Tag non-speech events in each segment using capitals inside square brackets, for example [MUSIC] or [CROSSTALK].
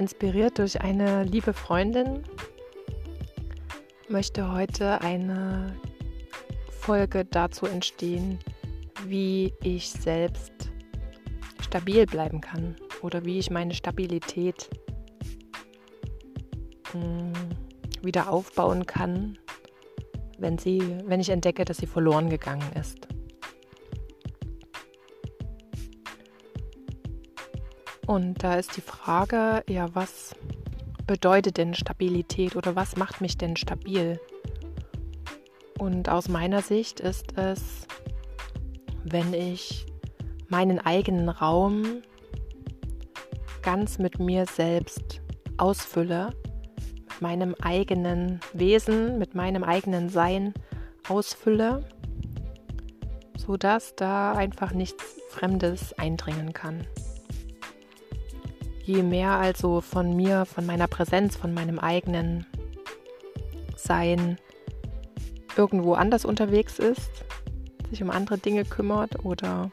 inspiriert durch eine liebe Freundin, möchte heute eine Folge dazu entstehen, wie ich selbst stabil bleiben kann oder wie ich meine Stabilität hm, wieder aufbauen kann, wenn, sie, wenn ich entdecke, dass sie verloren gegangen ist. Und da ist die Frage, ja, was bedeutet denn Stabilität oder was macht mich denn stabil? Und aus meiner Sicht ist es, wenn ich meinen eigenen Raum ganz mit mir selbst ausfülle, mit meinem eigenen Wesen, mit meinem eigenen Sein ausfülle, sodass da einfach nichts Fremdes eindringen kann. Je mehr also von mir, von meiner Präsenz, von meinem eigenen Sein irgendwo anders unterwegs ist, sich um andere Dinge kümmert oder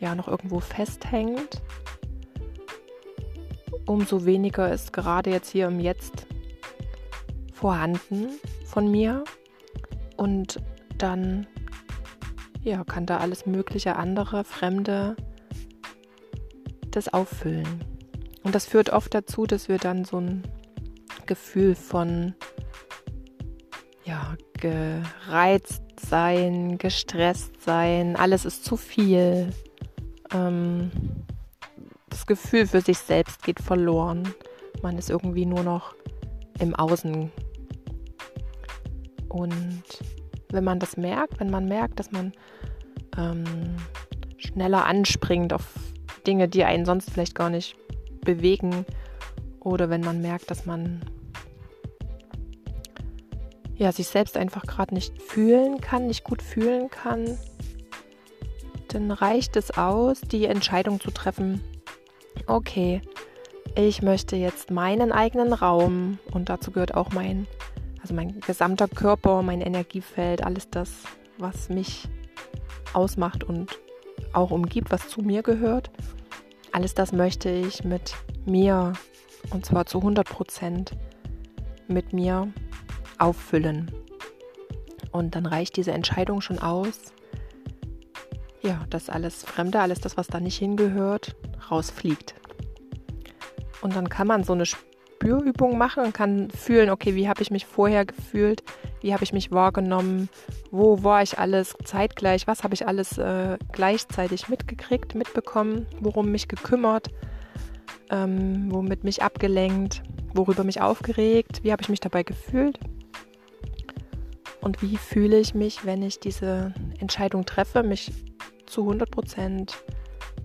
ja noch irgendwo festhängt, umso weniger ist gerade jetzt hier im Jetzt vorhanden von mir und dann ja, kann da alles mögliche andere Fremde das auffüllen. Und das führt oft dazu, dass wir dann so ein Gefühl von ja, gereizt sein, gestresst sein, alles ist zu viel. Ähm, das Gefühl für sich selbst geht verloren. Man ist irgendwie nur noch im Außen. Und wenn man das merkt, wenn man merkt, dass man ähm, schneller anspringt auf Dinge, die einen sonst vielleicht gar nicht bewegen oder wenn man merkt, dass man ja, sich selbst einfach gerade nicht fühlen kann, nicht gut fühlen kann, dann reicht es aus, die Entscheidung zu treffen, okay, ich möchte jetzt meinen eigenen Raum und dazu gehört auch mein, also mein gesamter Körper, mein Energiefeld, alles das, was mich ausmacht und auch umgibt, was zu mir gehört. Alles das möchte ich mit mir und zwar zu 100 Prozent mit mir auffüllen. Und dann reicht diese Entscheidung schon aus, ja, dass alles Fremde, alles das, was da nicht hingehört, rausfliegt. Und dann kann man so eine Spürübung machen und kann fühlen, okay, wie habe ich mich vorher gefühlt, wie habe ich mich wahrgenommen, wo war ich alles zeitgleich, was habe ich alles äh, gleichzeitig mitgekriegt, mitbekommen, worum mich gekümmert, ähm, womit mich abgelenkt, worüber mich aufgeregt, wie habe ich mich dabei gefühlt? Und wie fühle ich mich, wenn ich diese Entscheidung treffe, mich zu 100%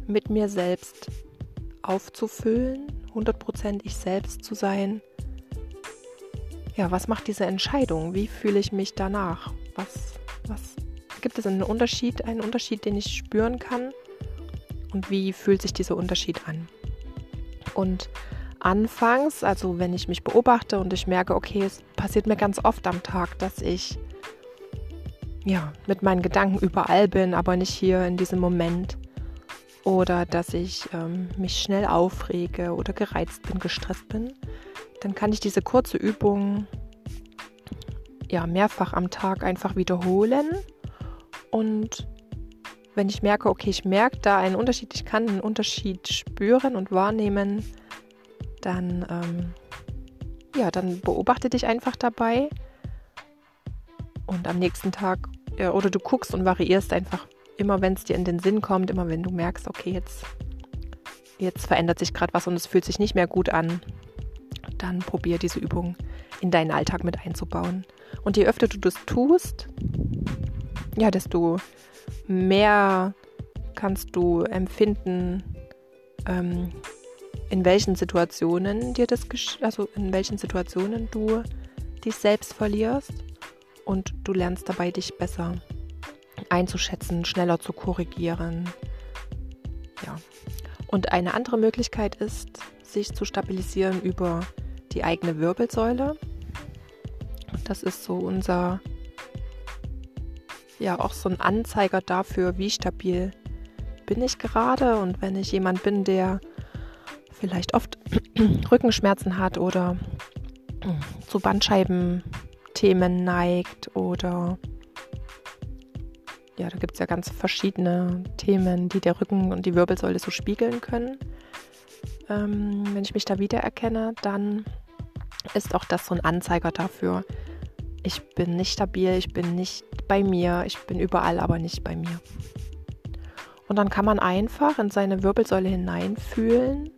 mit mir selbst aufzufüllen, 100% ich selbst zu sein. Ja, was macht diese Entscheidung? Wie fühle ich mich danach? Was, was gibt es einen Unterschied, einen Unterschied, den ich spüren kann? Und wie fühlt sich dieser Unterschied an? Und anfangs, also wenn ich mich beobachte und ich merke, okay, es passiert mir ganz oft am Tag, dass ich ja mit meinen Gedanken überall bin, aber nicht hier in diesem Moment. Oder dass ich ähm, mich schnell aufrege oder gereizt bin, gestresst bin, dann kann ich diese kurze Übung ja mehrfach am Tag einfach wiederholen und wenn ich merke, okay, ich merke da einen Unterschied, ich kann einen Unterschied spüren und wahrnehmen, dann, ähm, ja, dann beobachte dich einfach dabei. Und am nächsten Tag, ja, oder du guckst und variierst einfach immer, wenn es dir in den Sinn kommt, immer wenn du merkst, okay, jetzt, jetzt verändert sich gerade was und es fühlt sich nicht mehr gut an, dann probier diese Übung in deinen Alltag mit einzubauen. Und je öfter du das tust, ja, desto mehr kannst du empfinden, ähm, in welchen Situationen dir das, also in welchen Situationen du dich selbst verlierst und du lernst dabei dich besser einzuschätzen, schneller zu korrigieren. Ja. Und eine andere Möglichkeit ist, sich zu stabilisieren über die eigene Wirbelsäule. Das ist so unser ja auch so ein Anzeiger dafür, wie stabil bin ich gerade. Und wenn ich jemand bin, der vielleicht oft [CLEARS THROAT] Rückenschmerzen hat oder zu Bandscheibenthemen neigt oder ja, da gibt es ja ganz verschiedene Themen, die der Rücken und die Wirbelsäule so spiegeln können. Ähm, wenn ich mich da wiedererkenne, dann ist auch das so ein Anzeiger dafür. Ich bin nicht stabil, ich bin nicht bei mir, ich bin überall, aber nicht bei mir. Und dann kann man einfach in seine Wirbelsäule hineinfühlen,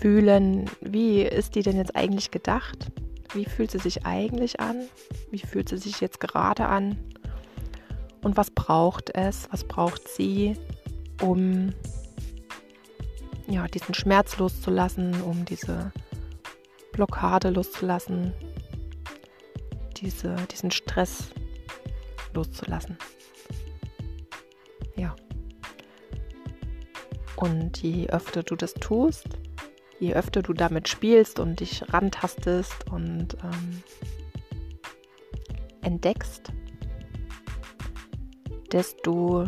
fühlen, wie ist die denn jetzt eigentlich gedacht? Wie fühlt sie sich eigentlich an? Wie fühlt sie sich jetzt gerade an? Und was braucht es? Was braucht sie, um ja, diesen Schmerz loszulassen, um diese Blockade loszulassen, diese, diesen Stress loszulassen. Ja. Und je öfter du das tust, je öfter du damit spielst und dich rantastest und ähm, entdeckst, desto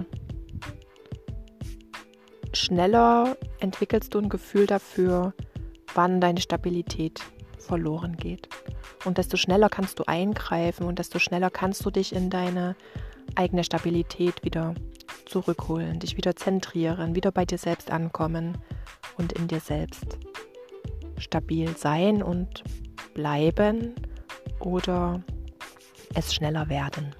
schneller entwickelst du ein Gefühl dafür, wann deine Stabilität verloren geht. Und desto schneller kannst du eingreifen und desto schneller kannst du dich in deine eigene Stabilität wieder zurückholen, dich wieder zentrieren, wieder bei dir selbst ankommen und in dir selbst stabil sein und bleiben oder es schneller werden.